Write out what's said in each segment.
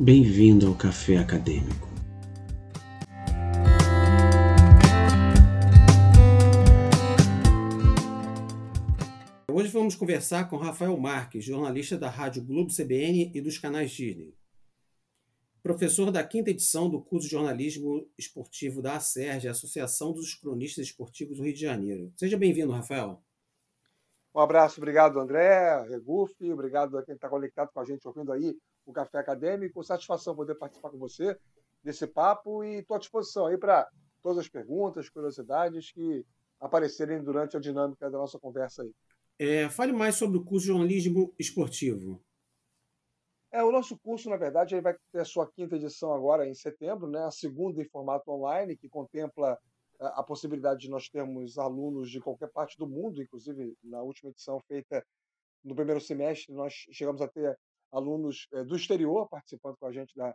Bem-vindo ao Café Acadêmico. Hoje vamos conversar com Rafael Marques, jornalista da Rádio Globo CBN e dos canais Disney. Professor da quinta edição do curso de jornalismo esportivo da ASERJ, Associação dos Cronistas Esportivos do Rio de Janeiro. Seja bem-vindo, Rafael. Um abraço, obrigado, André, Regufe, obrigado a quem está conectado com a gente ouvindo aí o Café Acadêmico. Satisfação poder participar com você desse papo e estou à disposição aí para todas as perguntas, curiosidades que aparecerem durante a dinâmica da nossa conversa aí. É, fale mais sobre o curso de jornalismo esportivo. É, o nosso curso, na verdade, ele vai ter a sua quinta edição agora em setembro, né? a segunda em formato online, que contempla a possibilidade de nós termos alunos de qualquer parte do mundo, inclusive na última edição feita no primeiro semestre, nós chegamos a ter alunos é, do exterior participando com a gente da,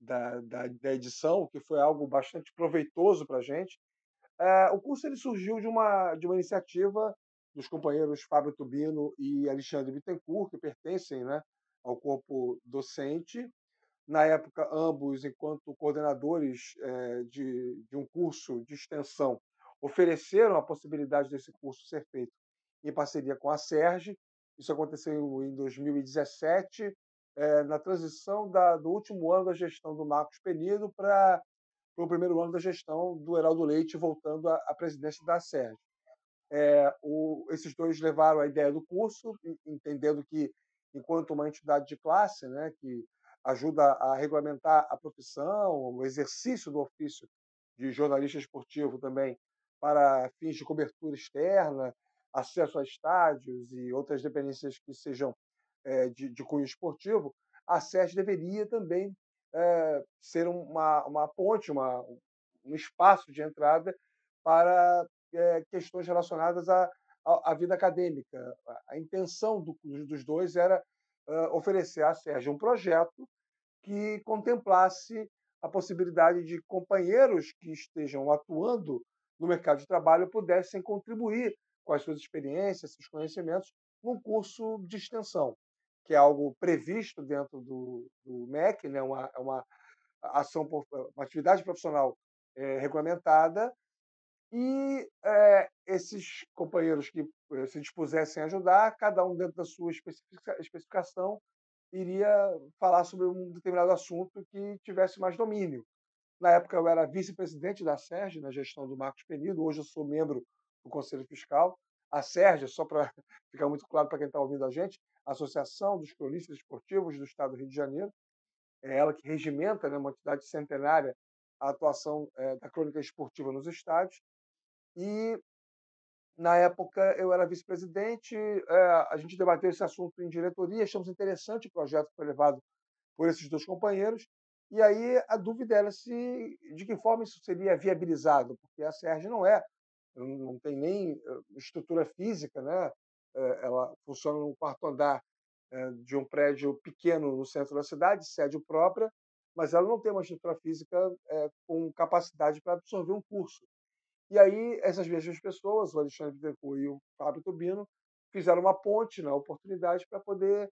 da, da, da edição, que foi algo bastante proveitoso para a gente. É, o curso ele surgiu de uma, de uma iniciativa dos companheiros Fábio Tubino e Alexandre Bittencourt, que pertencem né, ao corpo docente, na época, ambos, enquanto coordenadores é, de, de um curso de extensão, ofereceram a possibilidade desse curso ser feito em parceria com a SERG. Isso aconteceu em 2017, é, na transição da, do último ano da gestão do Marcos Penido para o primeiro ano da gestão do Heraldo Leite, voltando à, à presidência da SERG. É, o, esses dois levaram a ideia do curso, entendendo que, enquanto uma entidade de classe, né, que ajuda a regulamentar a profissão, o exercício do ofício de jornalista esportivo também para fins de cobertura externa, acesso a estádios e outras dependências que sejam é, de, de, cunho esportivo, a SES deveria também é, ser uma, uma ponte, uma, um espaço de entrada para é, questões relacionadas à, à, vida acadêmica. A intenção do, dos dois era oferecer à SERJ um projeto que contemplasse a possibilidade de companheiros que estejam atuando no mercado de trabalho pudessem contribuir com as suas experiências, seus conhecimentos, num curso de extensão, que é algo previsto dentro do, do MEC, né? uma, é uma ação, uma atividade profissional é, regulamentada, e é, esses companheiros que eh, se dispusessem a ajudar, cada um dentro da sua especificação, iria falar sobre um determinado assunto que tivesse mais domínio. Na época, eu era vice-presidente da SERG, na gestão do Marcos Penido, hoje eu sou membro do Conselho Fiscal. A SERG, só para ficar muito claro para quem está ouvindo a gente, a Associação dos Cronistas Esportivos do Estado do Rio de Janeiro, é ela que regimenta, né, uma entidade centenária, a atuação é, da crônica esportiva nos estádios. E na época, eu era vice-presidente, é, a gente debateu esse assunto em diretoria, achamos interessante o projeto que foi levado por esses dois companheiros, e aí a dúvida era se de que forma isso seria viabilizado, porque a SERG não é, não tem nem eh, estrutura física, né? Eh, ela funciona no quarto andar eh, de um prédio pequeno no centro da cidade, sede própria, mas ela não tem uma estrutura física com capacidade para absorver um curso. E aí, essas mesmas pessoas, o Alexandre Bittencourt e o Fábio Tubino, fizeram uma ponte na oportunidade para poder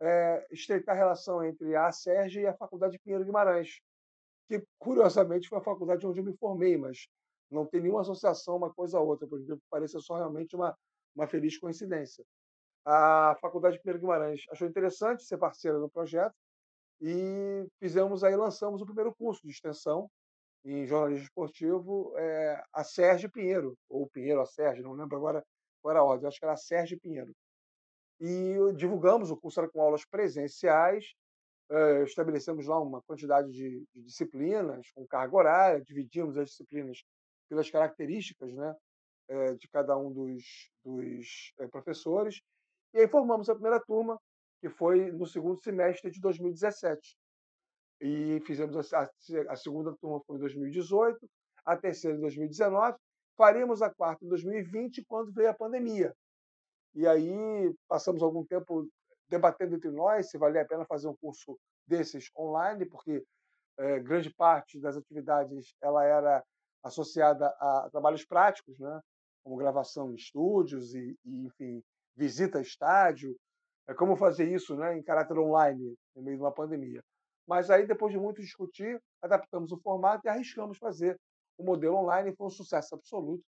é, estreitar a relação entre a SERG e a Faculdade Pinheiro Guimarães, que, curiosamente, foi a faculdade onde eu me formei, mas não tem nenhuma associação uma coisa a outra, por exemplo, parece só realmente uma, uma feliz coincidência. A Faculdade Pinheiro Guimarães achou interessante ser parceira do projeto e fizemos aí, lançamos o primeiro curso de extensão, em jornalismo esportivo é, a Sérgio Pinheiro, ou Pinheiro a Sérgio, não lembro agora qual era a ordem, acho que era Sérgio Pinheiro. E divulgamos o curso era com aulas presenciais, é, estabelecemos lá uma quantidade de, de, disciplinas com carga horária, dividimos as disciplinas pelas características né, é, de cada um dos, dos é, professores, e aí formamos a primeira turma, que foi no segundo semestre de 2017 e fizemos a, a, segunda turma foi em 2018, a terceira em 2019, faremos a quarta em 2020 quando veio a pandemia. E aí passamos algum tempo debatendo entre nós se valia a pena fazer um curso desses online, porque é, grande parte das atividades ela era associada a trabalhos práticos, né? como gravação em estúdios e, e enfim, visita a estádio. É como fazer isso né, em caráter online, no meio de uma pandemia. Mas aí, depois de muito discutir, adaptamos o formato e arriscamos fazer o modelo online. Foi um sucesso absoluto,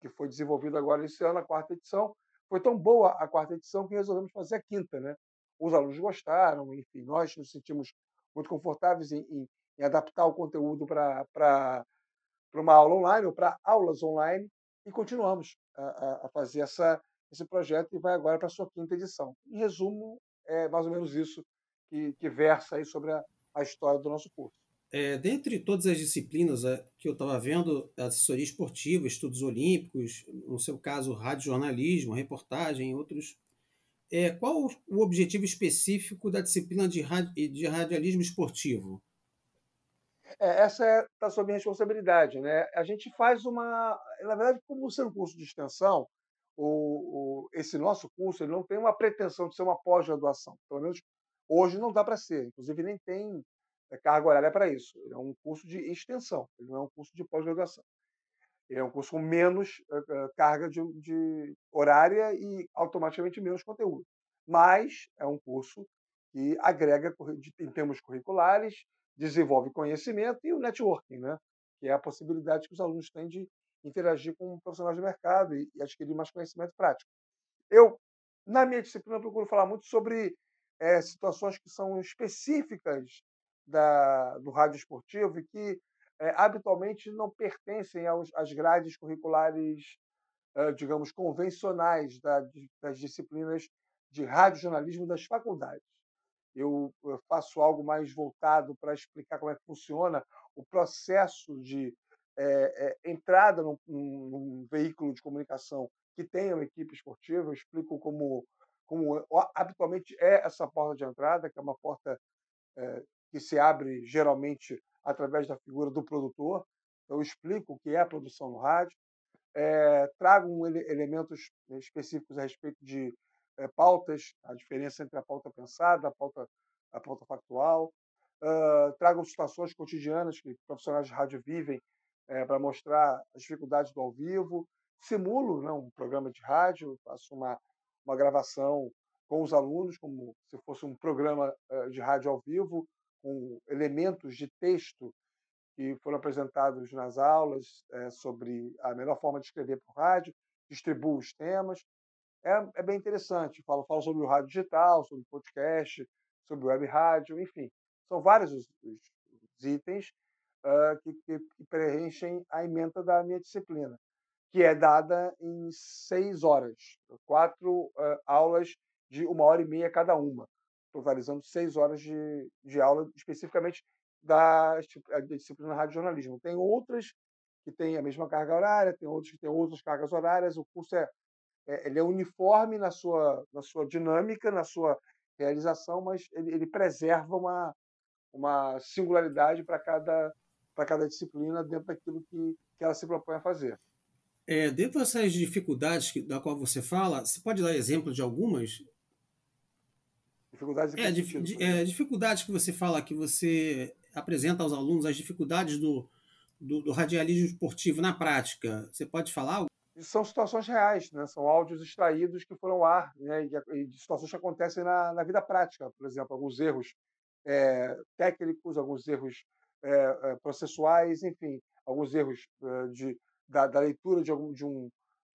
que foi desenvolvido agora esse ano, a quarta edição. Foi tão boa a quarta edição que resolvemos fazer a quinta. Né? Os alunos gostaram, enfim, nós nos sentimos muito confortáveis em, em, em adaptar o conteúdo para uma aula online ou para aulas online e continuamos a, a fazer essa, esse projeto e vai agora para a sua quinta edição. Em resumo, é mais ou menos isso que, que versa aí sobre a, a história do nosso curso. É, dentre todas as disciplinas é, que eu estava vendo, assessoria esportiva, estudos olímpicos, no seu caso, rádio jornalismo, reportagem, outros, é, qual o objetivo específico da disciplina de, de radialismo esportivo? É, essa está é, tá sob minha responsabilidade. Né? A gente faz uma. Na verdade, como ser um curso de extensão, o, o, esse nosso curso ele não tem uma pretensão de ser uma pós-graduação. Pelo menos hoje não dá para ser. Inclusive, nem tem é, carga horária para isso. Ele é um curso de extensão, ele não é um curso de pós-graduação. É um curso com menos uh, carga de, de horária e automaticamente menos conteúdo. Mas é um curso que agrega em termos curriculares desenvolve conhecimento e o networking, né? que é a possibilidade que os alunos têm de interagir com profissionais do mercado e, adquirir mais conhecimento prático. Eu, na minha disciplina, procuro falar muito sobre é, situações que são específicas da, do rádio esportivo e que é, habitualmente não pertencem aos, às grades curriculares, é, digamos, convencionais da, das disciplinas de radiojornalismo das faculdades eu faço algo mais voltado para explicar como é que funciona o processo de é, é, entrada num, num, veículo de comunicação que tenha uma equipe esportiva. Eu explico como, como habitualmente é essa porta de entrada, que é uma porta é, que se abre geralmente através da figura do produtor. Eu explico o que é a produção no rádio, trago um, elementos específicos a respeito de é, pautas, a diferença entre a pauta pensada, a pauta, a pauta factual. Uh, trago situações cotidianas que profissionais de rádio vivem é, para mostrar as dificuldades do ao vivo. Simulo né, um programa de rádio, faço uma, uma gravação com os alunos, como se fosse um programa uh, de rádio ao vivo, com elementos de texto que foram apresentados nas aulas é, sobre a melhor forma de escrever para o rádio, distribuo os temas, é, é bem interessante. Falo, falo sobre o rádio digital, sobre podcast, sobre web rádio, enfim. São vários os, os itens uh, que, que, que, preenchem a emenda da minha disciplina, que é dada em seis horas, quatro uh, aulas de uma hora e meia cada uma, totalizando seis horas de, de aula especificamente da, da disciplina rádio jornalismo. Tem outras que têm a mesma carga horária, tem outras que têm outras cargas horárias. O curso é é, ele é uniforme na sua, na sua dinâmica, na sua realização, mas ele, ele preserva uma, uma singularidade para cada, cada disciplina dentro daquilo que, que ela se propõe a fazer. É, dentro dessas dificuldades que, da qual você fala, você pode dar exemplo de algumas? Dificuldades é, di, é, dificuldades que você fala, que você apresenta aos alunos, as dificuldades do, do, do radialismo esportivo na prática. Você pode falar? São situações reais, né? são áudios extraídos que foram ao ar, né? e, situações que acontecem na, na vida prática, por exemplo, alguns erros é, técnicos, alguns erros é, processuais, enfim, alguns erros de, da, da leitura de, algum, de, um,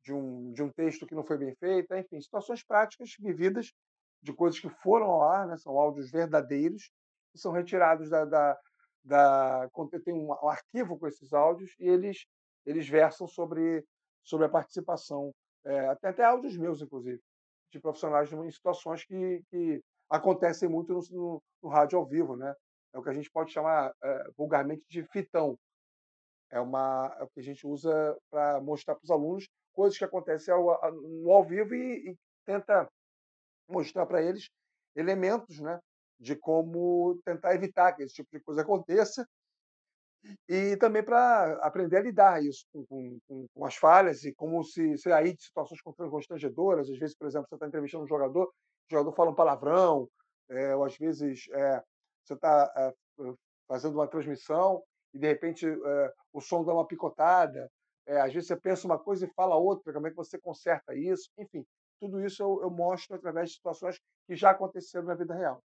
de, um, de um texto que não foi bem feita, enfim, situações práticas vividas de coisas que foram ao ar, né? são áudios verdadeiros, que são retirados da, da, da tem um arquivo com esses áudios e eles eles versam sobre sobre a participação, é, até, até áudios meus, inclusive, de profissionais em situações que, que acontecem muito no, no, no, rádio ao vivo. Né? É o que a gente pode chamar é, vulgarmente de fitão. É, uma, é o que a gente usa para mostrar para os alunos coisas que acontecem ao, no ao vivo e, e tenta mostrar para eles elementos né, de como tentar evitar que esse tipo de coisa aconteça e também para aprender a lidar isso com, com, com, as falhas e como se sair de situações constrangedoras. Às vezes, por exemplo, você está entrevistando um jogador, o jogador fala um palavrão, é, ou às vezes é, você está é, fazendo uma transmissão e de repente o som dá uma picotada. às vezes você pensa uma coisa e fala outra, como é que você conserta isso? Enfim, tudo isso eu, eu mostro através de situações que já aconteceram na vida real.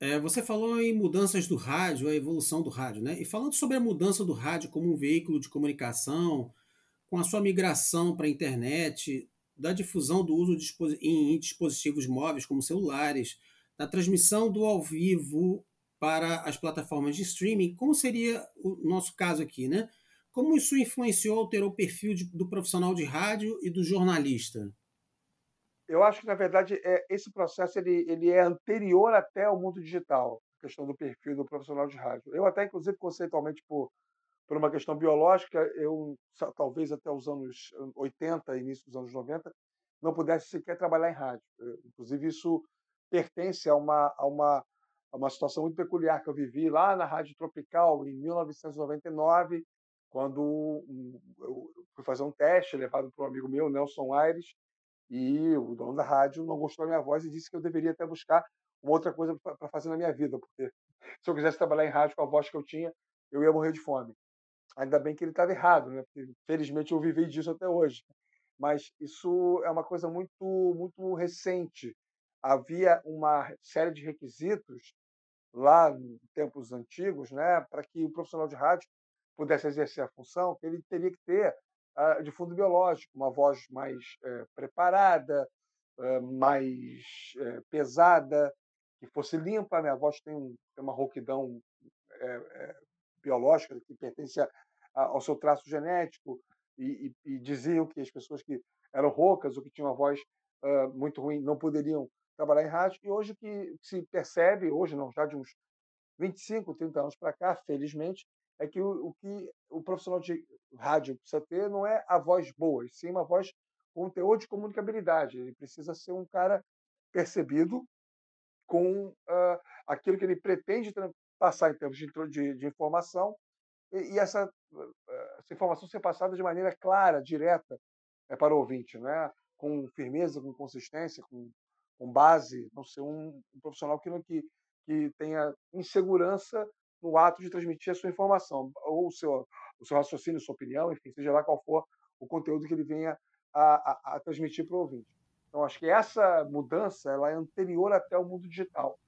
É, você falou em mudanças do rádio, a evolução do rádio, né? E falando sobre a mudança do rádio como um veículo de comunicação, com a sua migração para a internet, da difusão do uso em dispositivos móveis como celulares, da transmissão do ao vivo para as plataformas de streaming, como seria o nosso caso aqui, né? Como isso influenciou, alterou o perfil de, do profissional de rádio e do jornalista? Eu acho que, na verdade, é, esse processo ele, ele é anterior até ao mundo digital, a questão do perfil do profissional de rádio. Eu até, inclusive, conceitualmente, por, por uma questão biológica, eu, talvez até os anos 80, início dos anos 90, não pudesse sequer trabalhar em rádio. Inclusive, isso pertence a uma, a uma, a uma situação muito peculiar que eu vivi lá na Rádio Tropical, em 1999, quando eu fui fazer um teste levado por um amigo meu, Nelson Aires, e o dono da rádio não gostou da minha voz e disse que eu deveria até buscar uma outra coisa para fazer na minha vida, porque se eu quisesse trabalhar em rádio com a voz que eu tinha, eu ia morrer de fome. Ainda bem que ele estava errado, né? Porque, felizmente eu vivi disso até hoje. Mas isso é uma coisa muito muito recente. Havia uma série de requisitos lá em tempos antigos, né, para que o profissional de rádio pudesse exercer a função, que ele teria que ter de fundo biológico, uma voz mais uh, preparada, uh, mais eh, pesada, que fosse limpa. A minha voz tem, um, tem uma rouquidão eh, biológica que pertence a, a, ao seu traço genético, e, e, e, diziam que as pessoas que eram roucas ou que tinham uma voz muito ruim não poderiam trabalhar em rádio. E hoje que se percebe, hoje não, já de uns 25, 30 anos para cá, felizmente, é que o, o, que o profissional de rádio precisa ter não é a voz boa, sim uma voz com teor de comunicabilidade. Ele precisa ser um cara percebido com uh, aquilo que ele pretende passar em termos de, de, de informação e, e essa, uh, essa, informação ser passada de maneira clara, direta é, para o ouvinte, né? com firmeza, com consistência, com, com base, não ser um, um profissional que, que, que tenha insegurança no ato de transmitir a sua informação, ou o seu, o seu raciocínio, sua opinião, enfim, seja lá qual for o conteúdo que ele venha a, a, a transmitir para o ouvinte. Então, acho que essa mudança ela é anterior até o mundo digital,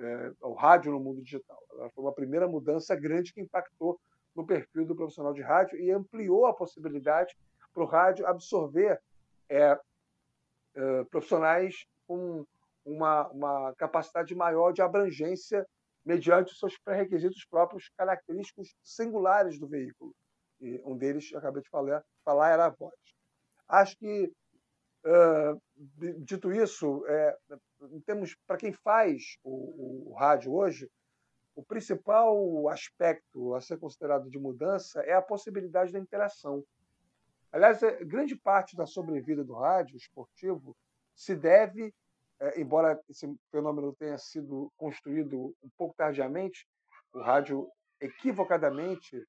é, ao rádio no mundo digital. Ela foi uma primeira mudança grande que impactou no perfil do profissional de rádio e ampliou a possibilidade para o rádio absorver é, é, profissionais com uma, uma capacidade maior de abrangência mediante os seus pré-requisitos próprios característicos singulares do veículo. E um deles, acabei de falar, falar era a voz. Acho que, uh, dito isso, é, temos para quem faz o, o rádio hoje, o principal aspecto a ser considerado de mudança é a possibilidade da interação. Aliás, é, grande parte da sobrevida do rádio esportivo se deve é, embora esse fenômeno tenha sido construído um pouco tardiamente, o rádio equivocadamente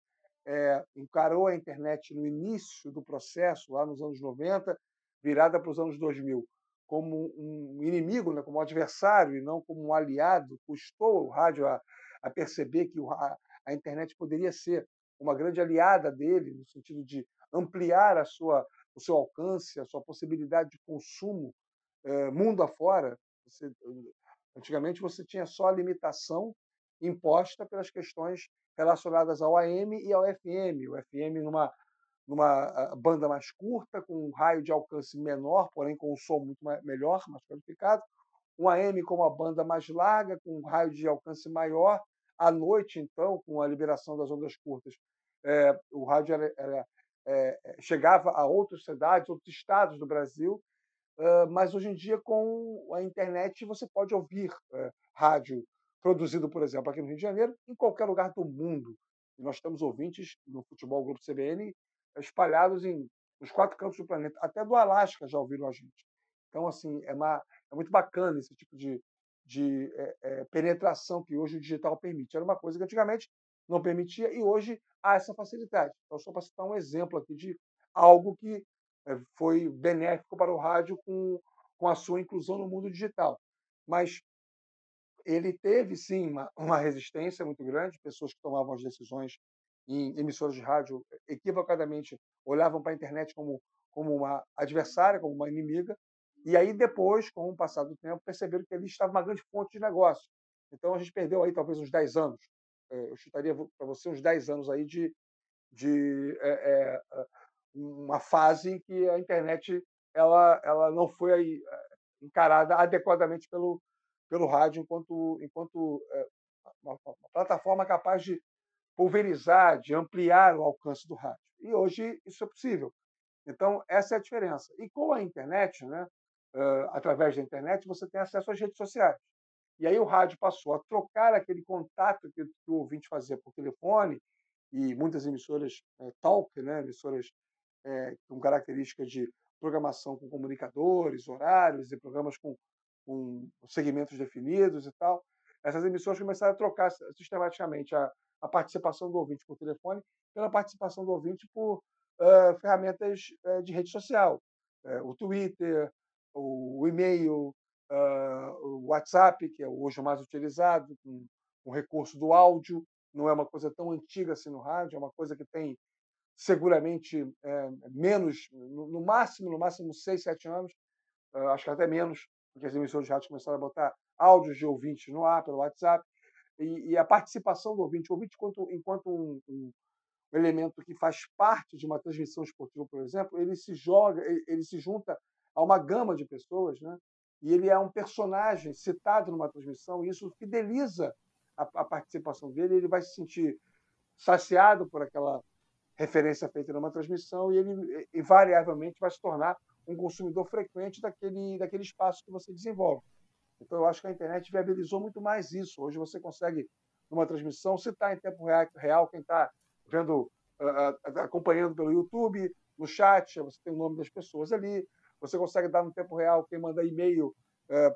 é, encarou a internet no início do processo, lá nos anos 90, virada para os anos 2000, como um inimigo, né, como um adversário e não como um aliado, custou o rádio a, a perceber que a, a internet poderia ser uma grande aliada dele, no sentido de ampliar a sua, o seu alcance, a sua possibilidade de consumo é, mundo afora. Você, antigamente você tinha só a limitação imposta pelas questões relacionadas ao AM e ao FM. O FM numa numa banda mais curta, com um raio de alcance menor, porém com um som muito melhor, mais qualificado. Um AM com uma banda mais larga, com um raio de alcance maior. À noite, então, com a liberação das ondas curtas, é, o rádio era, era, é, chegava a outras cidades, outros estados do Brasil, mas hoje em dia, com a internet, você pode ouvir uh, rádio produzido, por exemplo, aqui no Rio de Janeiro, em qualquer lugar do mundo. Nós temos ouvintes no Futebol Grupo CBN espalhados em, nos quatro cantos do planeta. Até do Alasca já ouviram a gente. Então, assim, é, uma, é muito bacana esse tipo de, de é, é, penetração que hoje o digital permite. Era uma coisa que antigamente não permitia e hoje há essa facilidade. Então, só para citar um exemplo aqui de algo que foi benéfico para o rádio com, com a sua inclusão no mundo digital. Mas ele teve, sim, uma, uma resistência muito grande, pessoas que tomavam as decisões em emissoras de rádio equivocadamente olhavam para a internet como, como uma adversária, como uma inimiga, e aí depois, com o passar do tempo, perceberam que ali estava uma grande fonte de negócio. Então a gente perdeu aí talvez uns 10 anos. É, eu chutaria para você uns 10 anos aí de, de é, é, uma fase em que a internet ela, ela não foi aí, encarada adequadamente pelo, pelo rádio enquanto, enquanto uma, uma plataforma capaz de pulverizar, de ampliar o alcance do rádio. E hoje isso é possível. Então, essa é a diferença. E com a internet, né, através da internet, você tem acesso às redes sociais. E aí o rádio passou a trocar aquele contato que o ouvinte fazia por telefone, e muitas emissoras é, talk, né, emissoras é, com características de programação com comunicadores, horários e programas com, com segmentos definidos e tal. Essas emissoras começaram a trocar sistematicamente a, a participação do ouvinte por telefone pela participação do ouvinte por uh, ferramentas uh, de rede social, uh, o Twitter, o, o e-mail, o WhatsApp, que é hoje o mais utilizado, com o recurso do áudio, não é uma coisa tão antiga assim no rádio, é uma coisa que tem seguramente é, menos, no, no, máximo, no máximo seis, sete anos, acho que até menos, porque as emissoras de rádio começaram a botar áudios de ouvintes no ar, pelo WhatsApp, e, e a participação do ouvinte, o ouvinte enquanto, enquanto um, um, elemento que faz parte de uma transmissão esportiva, por exemplo, ele se joga, ele, ele se junta a uma gama de pessoas, né? e ele é um personagem citado numa transmissão, e isso fideliza a, a participação dele, ele vai se sentir saciado por aquela referência feita numa transmissão e ele invariavelmente vai se tornar um consumidor frequente daquele, daquele espaço que você desenvolve. Então, eu acho que a internet viabilizou muito mais isso. Hoje você consegue, numa transmissão, citar em tempo real quem está vendo, acompanhando pelo YouTube, no chat, você tem o nome das pessoas ali. Você consegue dar no tempo real quem manda e-mail é,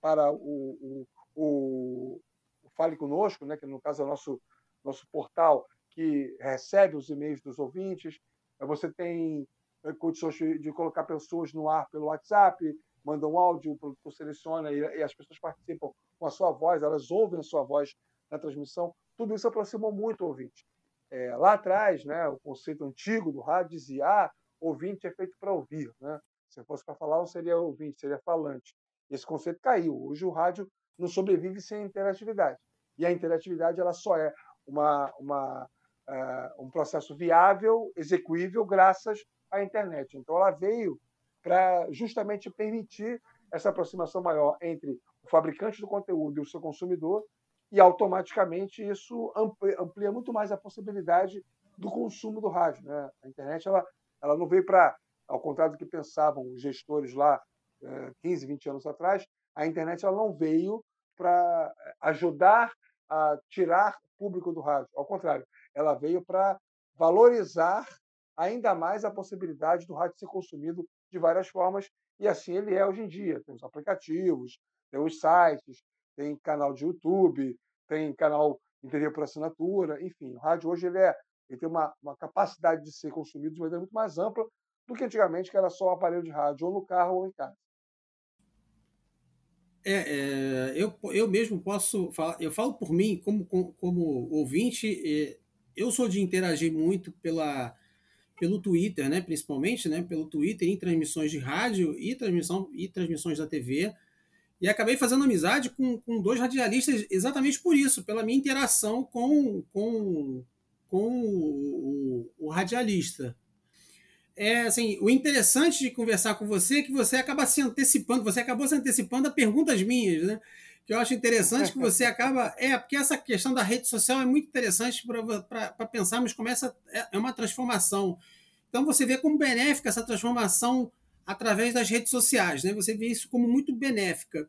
para, o, o, o, Fale Conosco, né, que no caso é o nosso, nosso portal que recebe os e-mails dos ouvintes. Você tem é, condições de, colocar pessoas no ar pelo WhatsApp, manda um áudio, o seleciona e, as pessoas participam com a sua voz, elas ouvem a sua voz na transmissão. Tudo isso aproximou muito o ouvinte. É, lá atrás, né, o conceito antigo do rádio dizia: ah, ouvinte é feito para ouvir. Né? Se fosse para falar, não seria ouvinte, seria falante. Esse conceito caiu. Hoje o rádio não sobrevive sem interatividade. E a interatividade ela só é uma, uma, uh, um processo viável, execuível, graças à internet. Então ela veio para justamente permitir essa aproximação maior entre o fabricante do conteúdo e o seu consumidor, e automaticamente isso amplia, muito mais a possibilidade do consumo do rádio. Né? A internet ela, ela não veio para, ao contrário do que pensavam os gestores lá 15, eh, 20 anos atrás, a internet ela não veio para ajudar a tirar público do rádio. Ao contrário, ela veio para valorizar ainda mais a possibilidade do rádio ser consumido de várias formas, e assim ele é hoje em dia. Tem os aplicativos, tem os sites, tem canal de YouTube, tem canal TV por assinatura, enfim. O rádio hoje ele, é, ele tem uma, uma capacidade de ser consumido de maneira muito mais ampla do que antigamente, que era só um aparelho de rádio, ou no carro ou em casa. É, é, eu, eu mesmo posso falar, eu falo por mim, como, como, como ouvinte, eu sou de interagir muito pela, pelo Twitter, né, principalmente, né, pelo Twitter em transmissões de rádio e, transmissão, e transmissões da TV. E acabei fazendo amizade com, com dois radialistas exatamente por isso, pela minha interação com, com, com o, o, o radialista. É, assim, o interessante de conversar com você é que você acaba se antecipando, você acabou se antecipando a perguntas minhas, né? Que eu acho interessante que você acaba. É, porque essa questão da rede social é muito interessante para pensarmos como essa é, é uma transformação. Então você vê como benéfica essa transformação através das redes sociais, né? Você vê isso como muito benéfica.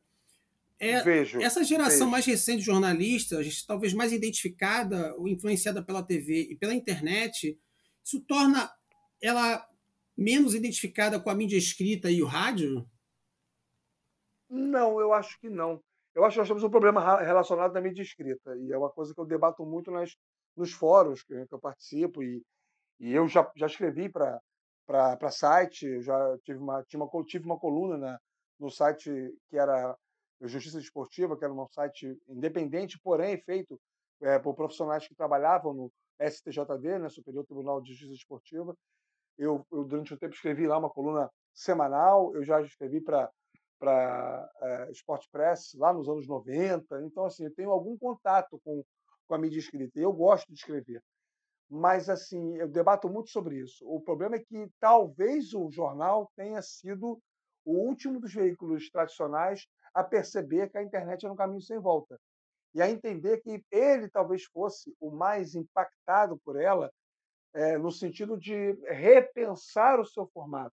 É, vejo, essa geração vejo. mais recente de jornalistas, talvez mais identificada ou influenciada pela TV e pela internet, isso torna ela menos identificada com a mídia escrita e o rádio? Não, eu acho que não. Eu acho que nós temos um problema relacionado à mídia escrita, e é uma coisa que eu debato muito nas, nos fóruns que, eu participo, e, e eu já, já escrevi para site, já tive uma, tive uma, tive uma coluna na, no site que era Justiça Desportiva, que era um site independente, porém feito é, por profissionais que trabalhavam no STJD, né, Superior Tribunal de Justiça Desportiva. Eu, eu, durante um tempo, escrevi lá uma coluna semanal, eu já escrevi para para é, Sport Press lá nos anos 90. Então, assim, eu tenho algum contato com, com a mídia escrita e eu gosto de escrever. Mas, assim, eu debato muito sobre isso. O problema é que talvez o jornal tenha sido o último dos veículos tradicionais a perceber que a internet era um caminho sem volta e a entender que ele talvez fosse o mais impactado por ela, é, no sentido de repensar o seu formato.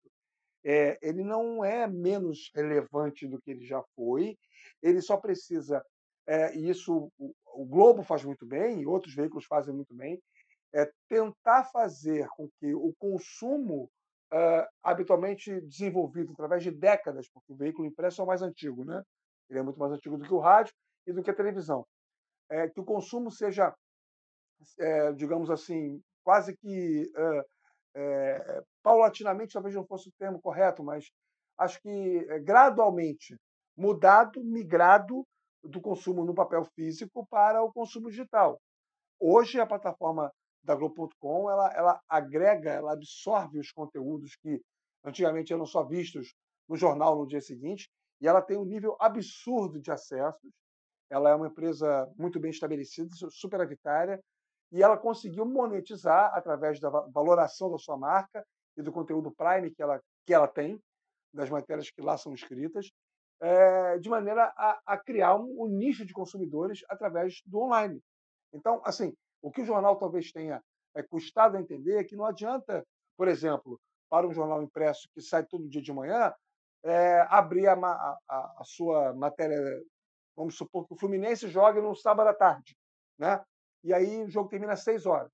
É, ele não é menos relevante do que ele já foi, ele só precisa, é, e isso o, o, Globo faz muito bem, e outros veículos fazem muito bem, é tentar fazer com que o consumo uh, habitualmente desenvolvido através de décadas, porque o veículo impresso é o mais antigo, né? ele é muito mais antigo do que o rádio e do que a televisão, é, que o consumo seja, é, digamos assim, quase que é, é, paulatinamente, talvez não fosse o termo correto, mas acho que é, gradualmente mudado, migrado do consumo no papel físico para o consumo digital. Hoje a plataforma da Globo.com ela, ela agrega, ela absorve os conteúdos que antigamente eram só vistos no jornal no dia seguinte e ela tem um nível absurdo de acessos. Ela é uma empresa muito bem estabelecida, superavitária, e ela conseguiu monetizar através da valoração da sua marca e do conteúdo Prime que ela, que ela tem, das matérias que lá são escritas, é, de maneira a, a criar um, um, nicho de consumidores através do online. Então, assim, o que o jornal talvez tenha é, custado a entender é que não adianta, por exemplo, para um jornal impresso que sai todo dia de manhã, é, abrir a, a, a, sua matéria. Vamos supor que o Fluminense jogue no sábado à tarde, né? E aí o jogo termina às 6 horas.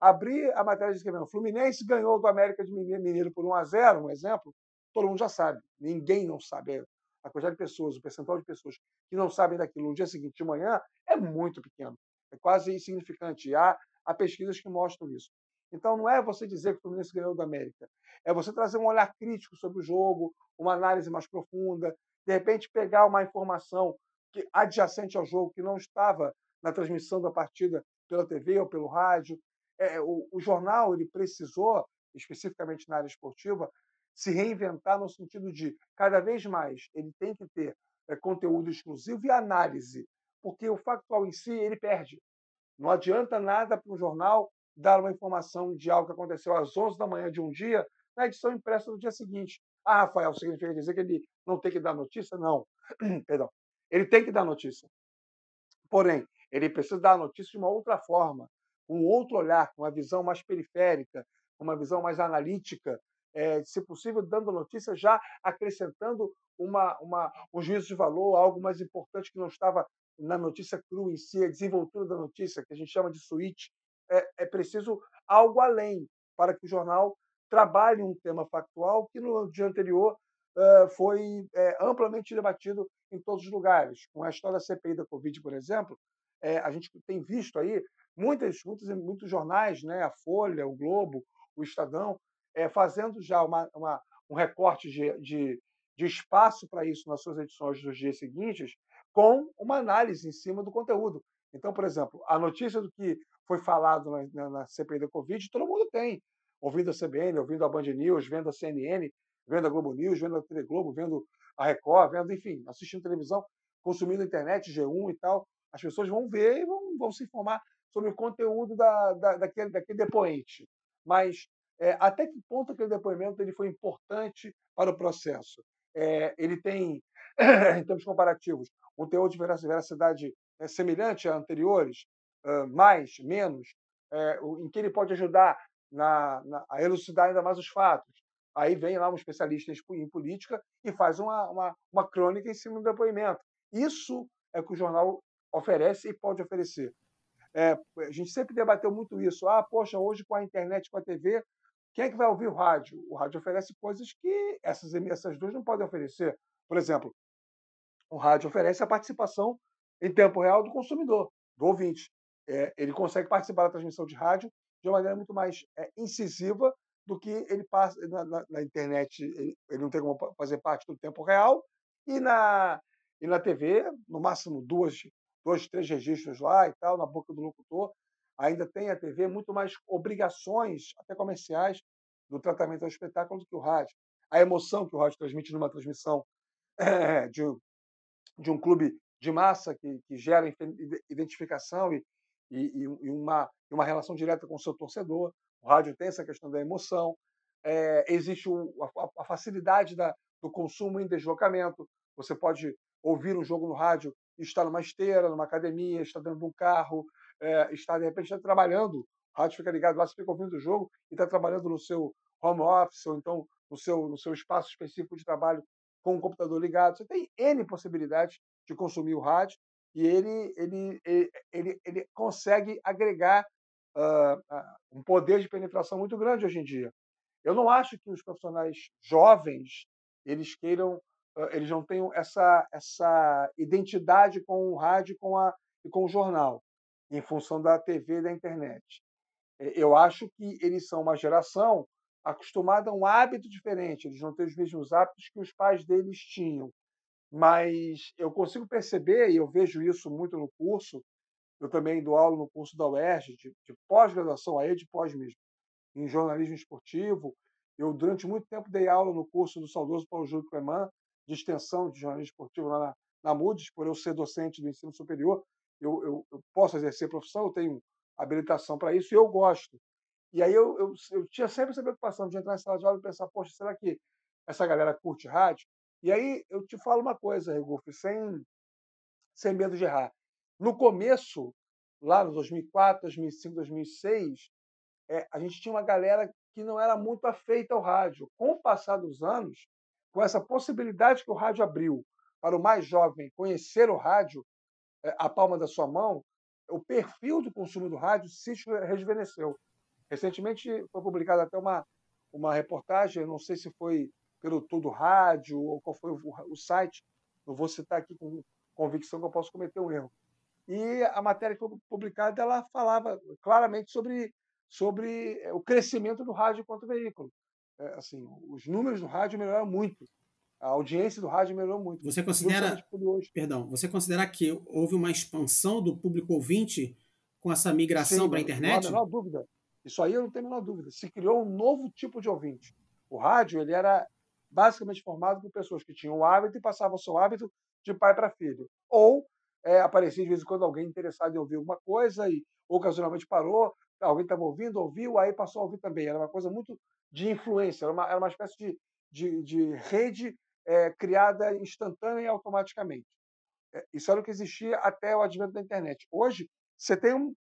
Abrir a matéria de escrever, o Fluminense ganhou do América de Mineiro por 1 a 0 um exemplo, todo mundo já sabe. Ninguém não sabe. A quantidade de pessoas, o percentual de pessoas que não sabem daquilo no dia seguinte de manhã é muito pequeno. É quase insignificante. Há, há pesquisas que mostram isso. Então, não é você dizer que o Fluminense ganhou do América. É você trazer um olhar crítico sobre o jogo, uma análise mais profunda, de repente pegar uma informação que, adjacente ao jogo que não estava na transmissão da partida pela TV ou pelo rádio. É, o, o jornal ele precisou, especificamente na área esportiva, se reinventar no sentido de cada vez mais ele tem que ter é, conteúdo exclusivo e análise, porque o factual em si ele perde. Não adianta nada para um jornal dar uma informação de algo que aconteceu às 11 da manhã de um dia na edição impressa do dia seguinte. Ah, Rafael, significa dizer que ele não tem que dar notícia? Não. Perdão. Ele tem que dar notícia. Porém, ele precisa dar a notícia de uma outra forma, com outro olhar, com uma visão mais periférica, uma visão mais analítica, é, se possível, dando notícia já acrescentando uma, uma, um juízo de valor, algo mais importante que não estava na notícia crua em si, a desenvoltura da notícia, que a gente chama de suíte. É, é preciso algo além para que o jornal trabalhe um tema factual que no dia anterior uh, foi uh, amplamente debatido em todos os lugares. Com a história da CPI da Covid, por exemplo, é, a gente tem visto aí muitas, muitos, muitos jornais, né, a Folha, o Globo, o Estadão, é, fazendo já uma, uma, um recorte de, de, de espaço para isso nas suas edições dos dias seguintes, com uma análise em cima do conteúdo. Então, por exemplo, a notícia do que foi falado na, na, na CPI da Covid, todo mundo tem. Ouvindo a CBN, ouvindo a Band News, vendo a CNN, vendo a Globo News, vendo a TV Globo, vendo a Record, vendo, enfim, assistindo televisão, consumindo internet, G1 e tal as pessoas vão ver e vão, vão se informar sobre o conteúdo da, da, daquele, daquele depoente. Mas é, até que ponto aquele depoimento ele foi importante para o processo? É, ele tem, em termos comparativos, um teor de veracidade é, semelhante a anteriores, uh, mais, menos, em que ele pode ajudar na, na, a elucidar ainda mais os fatos. Aí vem lá um especialista em política e faz uma, uma, uma crônica em cima do depoimento. Isso é que o jornal oferece e pode oferecer. É, a gente sempre debateu muito isso. Ah, poxa, hoje com a internet, com a TV, quem é que vai ouvir o rádio? O rádio oferece coisas que essas, essas duas não podem oferecer. Por exemplo, o rádio oferece a participação em tempo real do consumidor, do ouvinte. É, ele consegue participar da transmissão de rádio de uma maneira muito mais é, incisiva do que ele passa na, na, na internet. Ele, ele, não tem como fazer parte do tempo real e na e na TV, no máximo duas dois, três registros lá e tal, na boca do locutor. Ainda tem a TV muito mais obrigações, até comerciais, do tratamento ao espetáculo do que o rádio. A emoção que o rádio transmite numa transmissão é, de, de um clube de massa que, que gera identificação e, e, e, uma, uma relação direta com o seu torcedor. O rádio tem essa questão da emoção. É, existe a, a, facilidade da, do consumo em deslocamento. Você pode ouvir um jogo no rádio e estar numa esteira, numa academia, estar dentro de um carro, é, estar, de repente, estar trabalhando. O rádio fica ligado lá, você fica ouvindo o jogo e está trabalhando no seu home office ou então no seu, no seu espaço específico de trabalho com o computador ligado. Você tem N possibilidades de consumir o rádio e ele, ele, ele, ele, ele consegue agregar uh, um poder de penetração muito grande hoje em dia. Eu não acho que os profissionais jovens eles queiram, eles não tenham essa, essa identidade com o rádio com a, e com o jornal, em função da TV e da internet. Eu acho que eles são uma geração acostumada a um hábito diferente, eles não têm os mesmos hábitos que os pais deles tinham. Mas eu consigo perceber, e eu vejo isso muito no curso, eu também dou aula no curso da UERJ, de, de pós-graduação, aí de pós mesmo, em jornalismo esportivo. Eu, durante muito tempo, dei aula no curso do saudoso Paulo Júlio Cleman, de extensão de jornalismo esportivo lá na, na MUDES, por eu ser docente do ensino superior. Eu, eu, eu posso exercer profissão, eu tenho habilitação para isso e eu gosto. E aí eu, eu, eu tinha sempre essa preocupação de entrar na sala de aula e pensar, poxa, será que essa galera curte rádio? E aí eu te falo uma coisa, Regulf, sem, sem medo de errar. No começo, lá no 2004, 2005, 2006, é, a gente tinha uma galera que não era muito afeita ao rádio. Com o passar dos anos, com essa possibilidade que o rádio abriu para o mais jovem conhecer o rádio, é, a palma da sua mão, o perfil do consumo do rádio se rejuvenesceu. Recentemente foi publicada até uma, uma reportagem, não sei se foi pelo Tudo Rádio ou qual foi o, o site, não vou citar aqui com convicção que eu posso cometer um erro. E a matéria que foi publicada, ela falava claramente sobre, sobre eh, o crescimento do rádio enquanto veículo. É, assim, os números do rádio melhoraram muito. A audiência do rádio melhorou muito. Você considera, perdão, você considera que houve uma expansão do público ouvinte com essa migração para a internet? Não há a menor dúvida. Isso aí eu não tenho a menor dúvida. Se criou um novo tipo de ouvinte. O rádio ele era basicamente formado por pessoas que tinham o hábito e passavam o seu hábito de pai para filho. Ou é, aparecia de vez em quando alguém interessado em ouvir alguma coisa e ocasionalmente parou, alguém estava ouvindo, ouviu, aí passou a ouvir também. Era uma coisa muito de influência, era uma, era uma espécie de, de, de rede é, criada instantânea e automaticamente. É, isso era o que existia até o advento da internet. Hoje, você tem um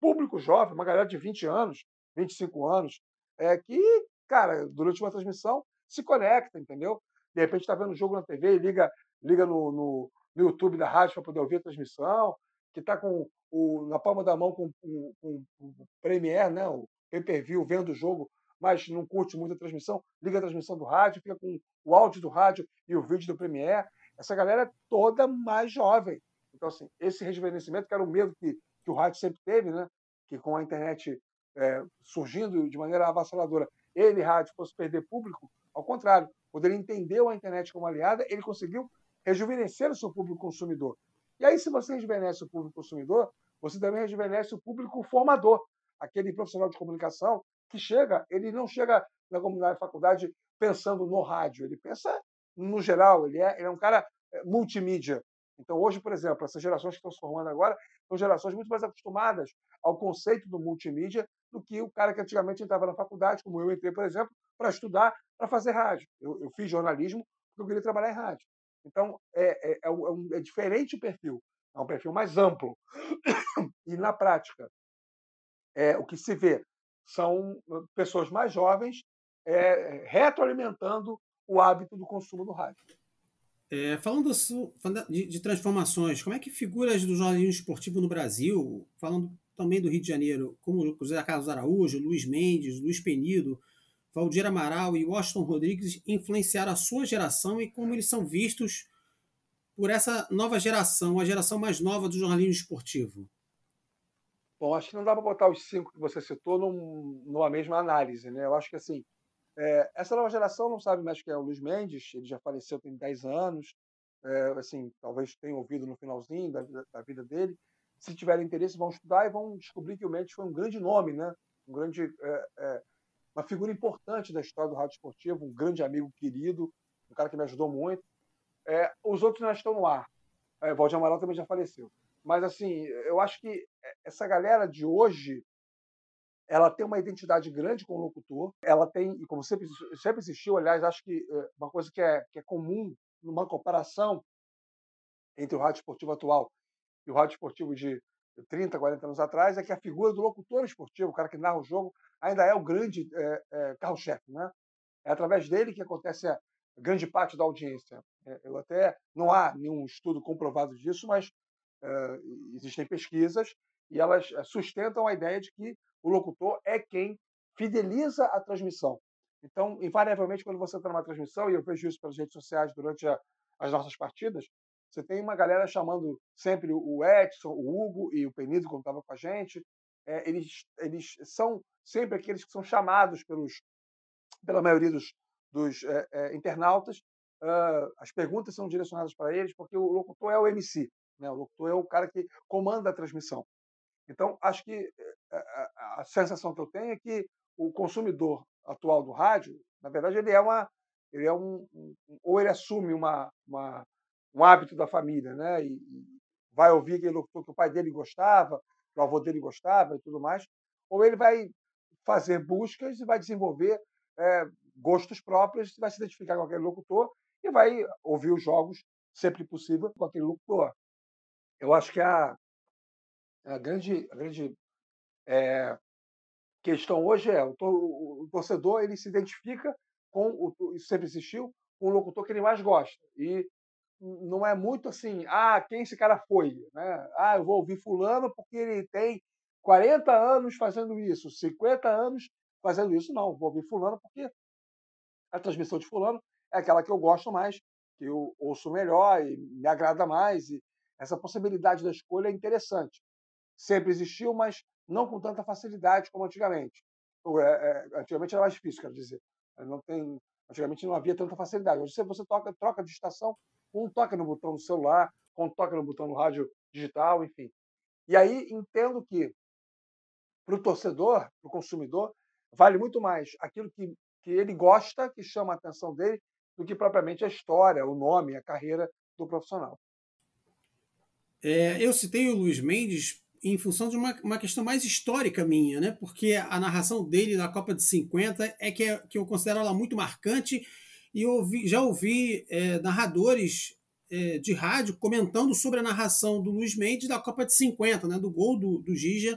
público jovem, uma galera de 20 anos, 25 anos, é, que, cara, durante uma transmissão se conecta, entendeu? De repente está vendo o jogo na TV, liga, liga no, no, no YouTube da rádio para poder ouvir a transmissão, que está com o, na palma da mão com, com, com o Premier, né, o pay-per-view, vendo o jogo, mas não curte muito a transmissão, liga a transmissão do rádio, fica com o áudio do rádio e o vídeo do Premier. Essa galera é toda mais jovem. Então, assim, esse rejuvenescimento, que era o medo que que o rádio sempre teve, né? que com a internet é, surgindo de maneira avassaladora, ele, rádio, fosse perder público, ao contrário, quando ele entendeu a internet como aliada, ele conseguiu rejuvenescer o seu público consumidor. E aí, se você rejuvenesce o público consumidor, você também rejuvenesce o público formador, aquele profissional de comunicação que chega, ele não chega na comunidade faculdade pensando no rádio, ele pensa no geral, ele é, ele é um cara é, multimídia. Então, hoje, por exemplo, essas gerações que estão se formando agora são gerações muito mais acostumadas ao conceito do multimídia do que o cara que antigamente entrava na faculdade, como eu entrei, por exemplo, para estudar, para fazer rádio. Eu, eu, fiz jornalismo porque eu queria trabalhar em rádio. Então, é, é, é, um, é diferente o perfil, é um perfil mais amplo. E, na prática, é, o que se vê são pessoas mais jovens é, retroalimentando o hábito do consumo do rádio. É, falando de, de, transformações, como é que figuras do jornalismo esportivo no Brasil, falando também do Rio de Janeiro, como José Carlos Araújo, Luiz Mendes, Luiz Penido, Valdir Amaral e Washington Rodrigues, influenciaram a sua geração e como eles são vistos por essa nova geração, a geração mais nova do jornalismo esportivo? Bom, acho que não dá para botar os cinco que você citou num, numa mesma análise. Né? Eu acho que assim, é, essa nova geração não sabe mais quem é o Luiz Mendes, ele já faleceu tem 10 anos, é, assim, talvez tenham ouvido no finalzinho da, da, vida dele. Se tiverem interesse, vão estudar e vão descobrir que o Mendes foi um grande nome, né? um grande, é, é, uma figura importante da história do rádio esportivo, um grande amigo querido, um cara que me ajudou muito. É, os outros ainda estão no ar. É, Valdir Amaral também já faleceu. Mas, assim, eu acho que essa galera de hoje ela tem uma identidade grande com o locutor, ela tem, e como sempre, sempre existiu, aliás, acho que é, uma coisa que é, que é comum numa comparação entre o rádio esportivo atual e o rádio esportivo de 30, 40 anos atrás, é que a figura do locutor esportivo, o cara que narra o jogo, ainda é o grande é, é, carro-chefe. Né? É através dele que acontece a grande parte da audiência. É, eu até não há nenhum estudo comprovado disso, mas é, existem pesquisas e elas é, sustentam a ideia de que o locutor é quem fideliza a transmissão. Então, invariavelmente, quando você está numa transmissão, e eu vejo isso pelas redes sociais durante a, as nossas partidas, você tem uma galera chamando sempre o Edson, o Hugo e o Penido, quando estava com a gente. É, eles, eles são sempre aqueles que são chamados pelos, pela maioria dos, dos é, é, internautas. Uh, as perguntas são direcionadas para eles, porque o locutor é o MC, né? o locutor é o cara que comanda a transmissão. Então, acho que a, a, a sensação que eu tenho é que o consumidor atual do rádio, na verdade, ele é uma, ele é um, um ou ele assume uma, uma um hábito da família, né? E, e vai ouvir aquele locutor que o pai dele gostava, que o avô dele gostava e tudo mais, ou ele vai fazer buscas e vai desenvolver é, gostos próprios, vai se identificar com aquele locutor e vai ouvir os jogos sempre possível com aquele locutor. Eu acho que a, a grande, a grande é, questão hoje é o, o, torcedor ele se identifica com o isso sempre existiu com o locutor que ele mais gosta e não é muito assim, ah, quem esse cara foi? Né? Ah, eu vou ouvir fulano porque ele tem 40 anos fazendo isso, 50 anos fazendo isso. Não, vou ouvir fulano porque a transmissão de fulano é aquela que eu gosto mais, que eu ouço melhor e me agrada mais. E essa possibilidade da escolha é interessante. Sempre existiu, mas não com tanta facilidade como antigamente. É, é, antigamente era mais difícil, quero dizer. Não tem, antigamente não havia tanta facilidade. Hoje você toca, troca de estação, um toca no botão do celular, um toca no botão do rádio digital, enfim. E aí entendo que para o torcedor, para o consumidor, vale muito mais aquilo que, que ele gosta, que chama a atenção dele, do que propriamente a história, o nome, a carreira do profissional. É, eu citei o Luiz Mendes em função de uma, uma questão mais histórica minha, né? porque a narração dele da Copa de 50 é que, é, que eu considero ela muito marcante e ouvi, já ouvi é, narradores é, de rádio comentando sobre a narração do Luiz Mendes da Copa de 50, né, do gol do, do Gija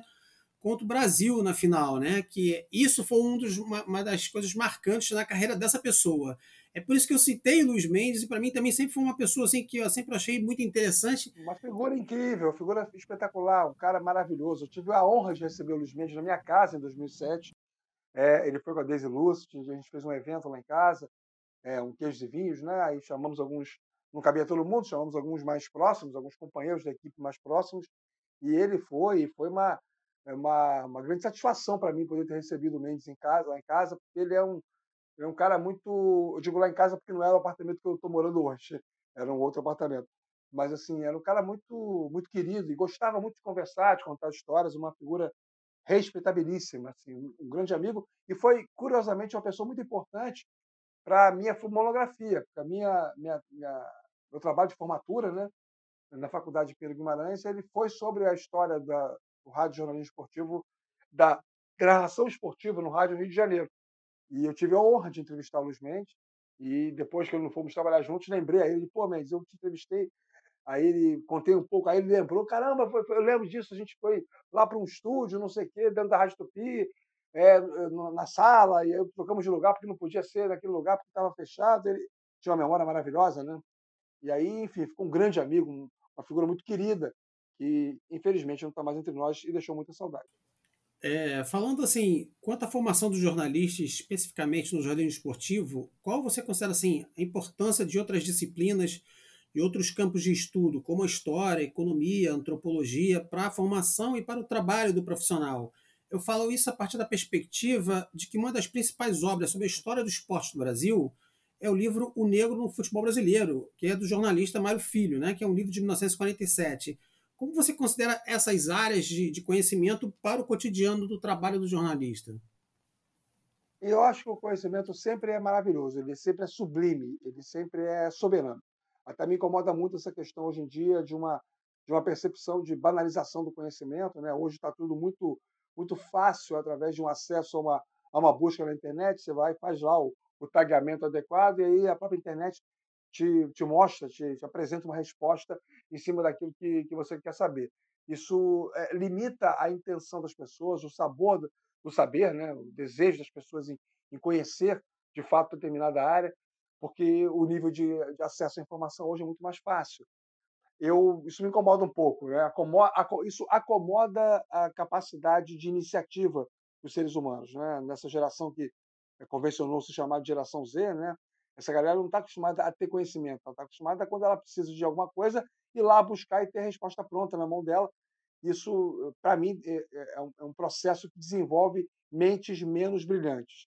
contra o Brasil na final, né? Que isso foi um dos, uma, uma, das coisas marcantes na carreira dessa pessoa. É por isso que eu citei o Luiz Mendes e para mim também sempre foi uma pessoa assim que eu sempre achei muito interessante. Uma figura incrível, uma figura espetacular, um cara maravilhoso. Eu tive a honra de receber o Luiz Mendes na minha casa em 2007. É, ele foi com a Daisy Lúcio, a gente fez um evento lá em casa é, um queijo e vinhos, né? Aí chamamos alguns, não cabia todo mundo, chamamos alguns mais próximos, alguns companheiros da equipe mais próximos, e ele foi, e foi uma, é uma, uma grande satisfação para mim poder ter recebido o Mendes em casa, lá em casa, porque ele é um, é um cara muito, eu digo lá em casa porque não era o apartamento que eu estou morando hoje, era um outro apartamento. Mas assim, era um cara muito muito querido e gostava muito de conversar, de contar histórias, uma figura respeitabilíssima, assim, um grande amigo e foi curiosamente uma pessoa muito importante para a minha monografia, porque a minha, minha, minha, meu trabalho de formatura, né, na Faculdade de Pedro Guimarães, ele foi sobre a história da, do rádio jornalismo esportivo, da narração esportiva no rádio Rio de Janeiro. E eu tive a honra de entrevistar o Luiz Mendes, e depois que não fomos trabalhar juntos, lembrei a ele, pô, Mendes, eu te entrevistei, aí ele contei um pouco, aí ele lembrou, caramba, foi, eu lembro disso, a gente foi lá para um estúdio, não sei o quê, dentro da Rádio Tupi, é, na sala, e aí trocamos de lugar porque não podia ser naquele lugar porque estava fechado. Ele tinha uma memória maravilhosa, né? E aí, enfim, ficou um grande amigo, uma figura muito querida, que infelizmente não está mais entre nós e deixou muita saudade. É, falando assim, quanto à formação do jornalista, especificamente no jornalismo esportivo, qual você considera assim, a importância de outras disciplinas e outros campos de estudo, como a história, a economia, a antropologia, para a formação e para o trabalho do profissional? Eu falo isso a partir da perspectiva de que uma das principais obras sobre a história do esporte do Brasil é o livro O Negro no Futebol Brasileiro, que é do jornalista Mário Filho, né, que é um livro de 1947. Como você considera essas áreas de, de conhecimento para o cotidiano do trabalho do jornalista? Eu acho que o conhecimento sempre é maravilhoso, ele sempre é sublime, ele sempre é soberano. Até me incomoda muito essa questão hoje em dia de uma de uma percepção de banalização do conhecimento, né? Hoje está tudo muito muito fácil através de um acesso a uma a uma busca na internet, você vai e faz lá o, o tagueamento adequado e aí a própria internet te, te mostra, te, te apresenta uma resposta em cima daquilo que, que você quer saber. Isso é, limita a intenção das pessoas, o sabor do, do saber, né? o desejo das pessoas em, em, conhecer de fato determinada área, porque o nível de, de, acesso à informação hoje é muito mais fácil. Eu, isso me incomoda um pouco. Né? Acomoda, isso acomoda a capacidade de iniciativa dos seres humanos. Né? Nessa geração que convencionou se chamar de geração Z, né? Essa galera não está acostumada a ter conhecimento, ela está acostumada quando ela precisa de alguma coisa ir lá buscar e ter a resposta pronta na mão dela. Isso, para mim, é, é, é, é um processo que desenvolve mentes menos brilhantes.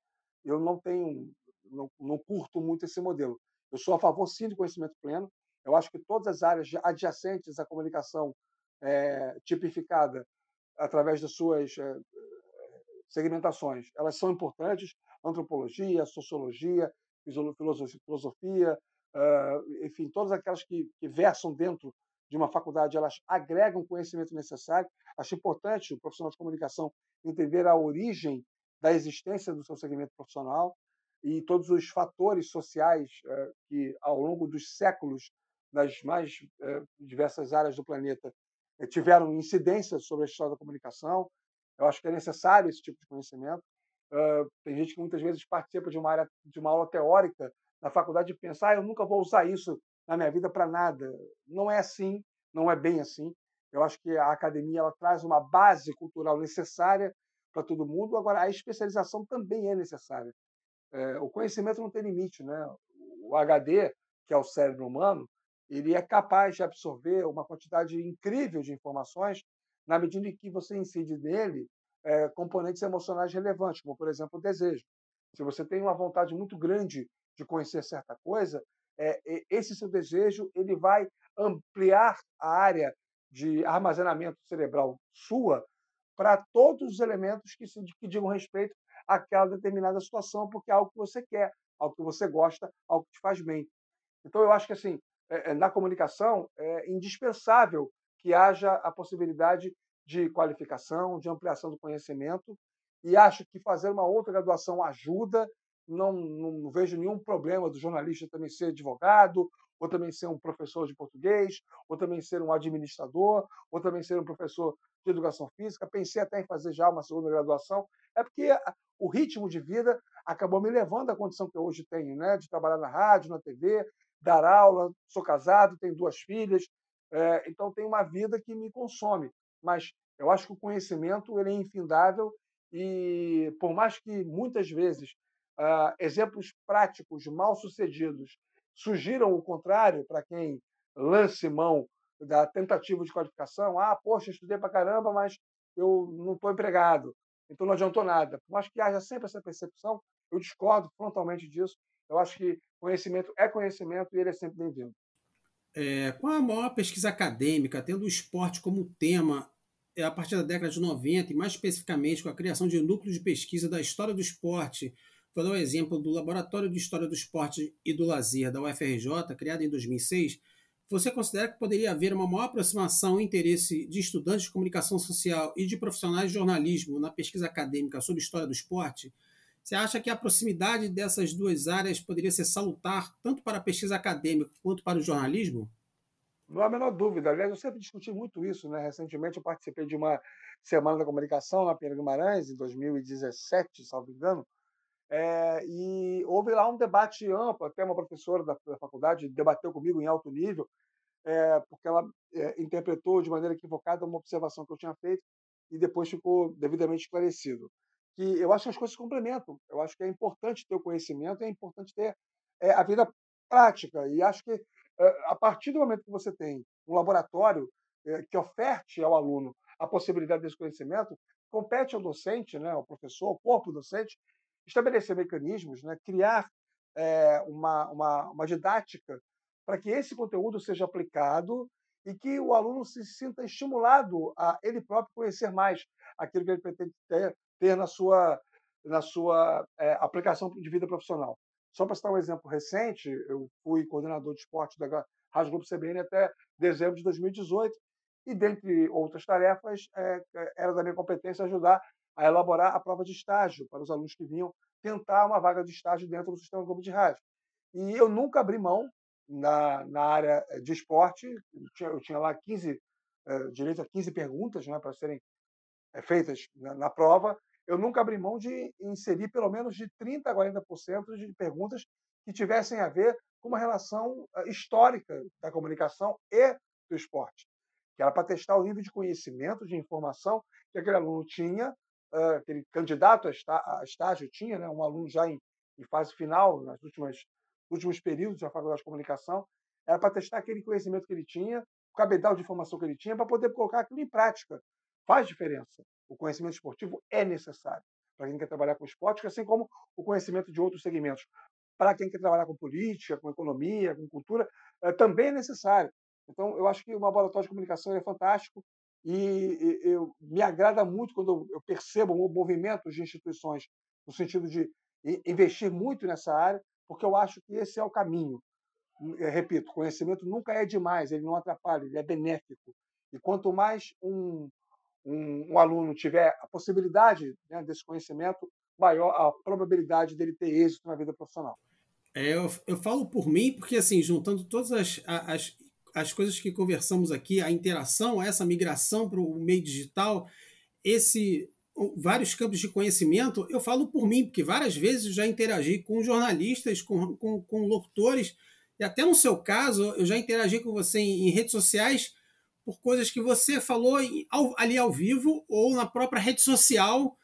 Eu não tenho, não, não curto muito esse modelo. Eu sou a favor, sim, do conhecimento pleno. Eu acho que todas as áreas adjacentes à comunicação é, tipificada através das suas é, segmentações, elas são importantes. Antropologia, sociologia, filosofia, enfim, todas aquelas que, versam dentro de uma faculdade, elas agregam o conhecimento necessário. Acho importante o profissional de comunicação entender a origem da existência do seu segmento profissional e todos os fatores sociais que, ao longo dos séculos, nas mais diversas áreas do planeta, tiveram incidência sobre a história da comunicação. Eu acho que é necessário esse tipo de conhecimento. Tem gente que muitas vezes participa de uma área de uma aula teórica na faculdade e pensa, ah, eu nunca vou usar isso na minha vida para nada. Não é assim, não é bem assim. Eu acho que a academia ela traz uma base cultural necessária para todo mundo. Agora, a especialização também é necessária. É, o conhecimento não tem limite, né? O HD, que é o cérebro humano, ele é capaz de absorver uma quantidade incrível de informações na medida em que você incide nele é, componentes emocionais relevantes, como, por exemplo, o desejo. Se você tem uma vontade muito grande de conhecer certa coisa, é, esse seu desejo ele vai ampliar a área de armazenamento cerebral sua para todos os elementos que, se, que digam respeito àquela determinada situação, porque é algo que você quer, algo que você gosta, algo que te faz bem. Então, eu acho que assim, é na comunicação é indispensável que haja a possibilidade de qualificação, de ampliação do conhecimento, e acho que fazer uma outra graduação ajuda, não, não vejo nenhum problema do jornalista também ser advogado, ou também ser um professor de português, ou também ser um administrador, ou também ser um professor de educação física. Pensei até em fazer já uma segunda graduação, é porque o ritmo de vida acabou me levando à condição que eu hoje tenho, né? de trabalhar na rádio, na TV, dar aula. Sou casado, tenho duas filhas, é, então tenho uma vida que me consome. Mas eu acho que o conhecimento ele é infindável e, por mais que muitas vezes uh, exemplos práticos mal sucedidos sugiram o contrário para quem lance mão da tentativa de qualificação. Ah, poxa, estudei para caramba, mas eu não estou empregado, então não adiantou nada. Por mais que haja sempre essa percepção, eu discordo frontalmente disso. Eu acho que conhecimento é conhecimento e ele é sempre bem-vindo. É, com a maior pesquisa acadêmica, tendo o esporte como tema, é a partir da década de 90, e mais especificamente com a criação de núcleos de pesquisa da história do esporte Vou dar o um exemplo do Laboratório de História do Esporte e do Lazer da UFRJ, criado em 2006. Você considera que poderia haver uma maior aproximação e interesse de estudantes de comunicação social e de profissionais de jornalismo na pesquisa acadêmica sobre história do esporte? Você acha que a proximidade dessas duas áreas poderia ser salutar tanto para a pesquisa acadêmica quanto para o jornalismo? Não há a menor dúvida. Aliás, eu sempre discuti muito isso. Né? Recentemente, eu participei de uma Semana da Comunicação na Pena Guimarães, em 2017, salvo engano, é, e houve lá um debate amplo, até uma professora da, da faculdade debateu comigo em alto nível, é, porque ela é, interpretou de maneira equivocada uma observação que eu tinha feito e depois ficou devidamente esclarecido. Que eu acho que as coisas complementam. Eu acho que é importante ter o conhecimento, é importante ter a vida prática. E acho que a partir do momento que você tem um laboratório que oferte ao aluno a possibilidade desse conhecimento, compete ao docente, né, ao professor, ao corpo docente, estabelecer mecanismos, né, criar é, uma, uma, uma didática para que esse conteúdo seja aplicado e que o aluno se sinta estimulado a ele próprio conhecer mais aquilo que ele pretende ter, ter na sua, na sua é, aplicação de vida profissional. Só para citar um exemplo recente, eu fui coordenador de esporte da, Rádio Globo CBN até dezembro de 2018. E, dentre outras tarefas, é, era da minha competência ajudar a elaborar a prova de estágio para os alunos que vinham tentar uma vaga de estágio dentro do Sistema Globo de Rádio. E eu nunca abri mão na, na área de esporte, eu tinha, eu tinha lá 15, é, direito a 15 perguntas né, para serem feitas na, na, prova, eu nunca abri mão de inserir pelo menos de 30% a 40% de perguntas que tivessem a ver com uma relação eh, histórica da comunicação e do esporte, que era para testar o nível de conhecimento, de informação que aquele aluno tinha, eh, aquele candidato a estágio tinha, né, um aluno já em, fase final, últimas últimos períodos da faculdade de comunicação, era para testar aquele conhecimento que ele tinha, o cabedal de informação que ele tinha, para poder colocar aquilo em prática. Faz diferença. O conhecimento esportivo é necessário para quem quer trabalhar com esporte, assim como o conhecimento de outros segmentos para quem quer trabalhar com política, com economia, com cultura, é, também é necessário. Então, eu acho que o laboratório de comunicação é fantástico e, eu, me agrada muito quando eu percebo o movimento de instituições no sentido de investir muito nessa área, porque eu acho que esse é o caminho. Eu repito, conhecimento nunca é demais, ele não atrapalha, ele é benéfico. E quanto mais um, um, um aluno tiver a possibilidade né, desse conhecimento, maior a probabilidade dele ter êxito na vida profissional. É, eu, eu falo por mim, porque assim, juntando todas as, as, as coisas que conversamos aqui, a interação, essa migração para o meio digital, esse vários campos de conhecimento, eu falo por mim, porque várias vezes já interagi com jornalistas, com, com, com locutores, e até no seu caso, eu já interagi com você em, em redes sociais por coisas que você falou ali ao vivo ou na própria rede social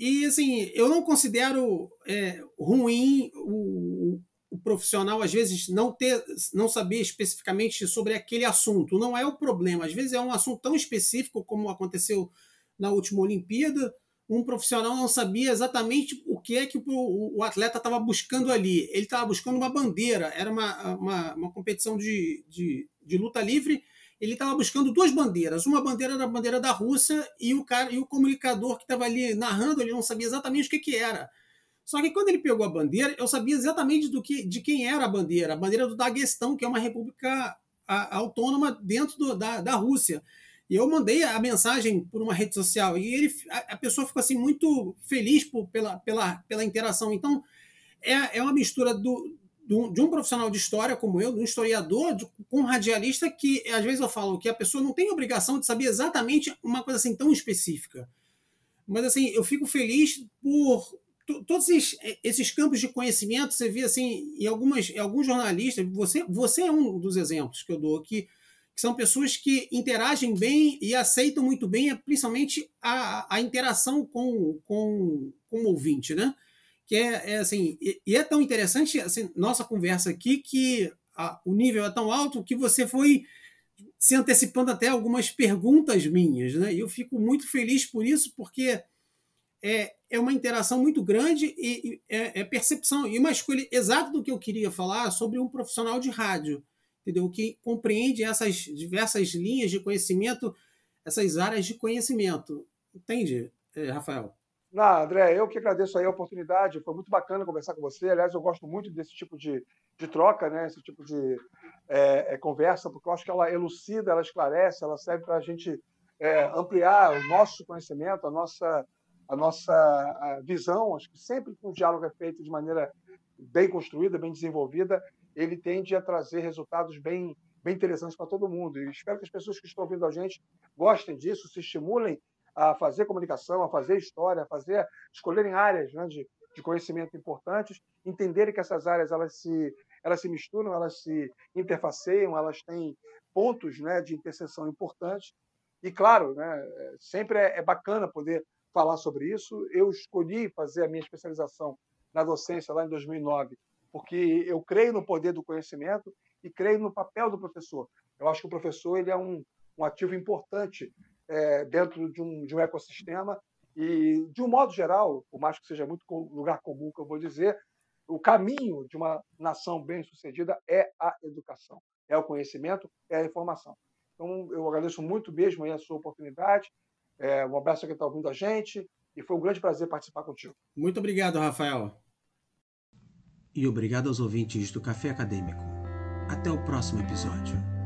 e assim, eu não considero é, ruim o, o, profissional, às vezes, não ter, não saber especificamente sobre aquele assunto. Não é o problema. Às vezes é um assunto tão específico como aconteceu na última Olimpíada. Um profissional não sabia exatamente o que é que o, o atleta estava buscando ali. Ele estava buscando uma bandeira, era uma, uma, uma competição de, de, de luta livre ele estava buscando duas bandeiras. Uma bandeira era a bandeira da Rússia e o cara e o comunicador que estava ali narrando, ele não sabia exatamente o que, que era. Só que quando ele pegou a bandeira, eu sabia exatamente do que, de quem era a bandeira. A bandeira do Daguestão, que é uma república autônoma dentro do, da, da Rússia. E eu mandei a mensagem por uma rede social e ele, a, a pessoa ficou assim muito feliz por, pela, pela, pela interação. Então, é, é uma mistura do, de um profissional de história como eu, de um historiador, de, um radialista, que às vezes eu falo que a pessoa não tem obrigação de saber exatamente uma coisa assim tão específica. Mas assim, eu fico feliz por todos esses, esses, campos de conhecimento, você vê assim, em, algumas, alguns jornalistas, você, você é um dos exemplos que eu dou aqui, que são pessoas que interagem bem e aceitam muito bem, principalmente a, a interação com, com, com o ouvinte, né? Que é, é assim, e, e, é tão interessante assim, nossa conversa aqui que a, o nível é tão alto que você foi se antecipando até algumas perguntas minhas, né? E eu fico muito feliz por isso, porque é, é uma interação muito grande e, e é, é, percepção e uma escolha exata do que eu queria falar sobre um profissional de rádio, entendeu? Que compreende essas diversas linhas de conhecimento, essas áreas de conhecimento, entende, é, Rafael? Não, André, eu que agradeço aí a oportunidade. Foi muito bacana conversar com você. Aliás, eu gosto muito desse tipo de, de troca, né? esse tipo de é, é, conversa, porque eu acho que ela elucida, ela esclarece, ela serve para a gente é, ampliar o nosso conhecimento, a nossa, a nossa a visão. Acho que sempre que um diálogo é feito de maneira bem construída, bem desenvolvida, ele tende a trazer resultados bem, bem interessantes para todo mundo. E espero que as pessoas que estão ouvindo a gente gostem disso, se estimulem a fazer comunicação, a fazer história, a fazer escolherem áreas né, de, de conhecimento importantes, entenderem que essas áreas elas se elas se misturam, elas se interfaceiam, elas têm pontos né, de interseção importantes. E, claro, né, sempre é, é bacana poder falar sobre isso. Eu escolhi fazer a minha especialização na docência lá em 2009, porque eu creio no poder do conhecimento e creio no papel do professor. Eu acho que o professor ele é um, um ativo importante é, dentro de um, de um ecossistema. E, de um modo geral, por mais que seja muito lugar comum que eu vou dizer, o caminho de uma nação bem-sucedida é a educação, é o conhecimento, é a informação. Então, eu agradeço muito mesmo a sua oportunidade. É, um abraço a quem está ouvindo a gente e foi um grande prazer participar contigo. Muito obrigado, Rafael. E obrigado aos ouvintes do Café Acadêmico. Até o próximo episódio.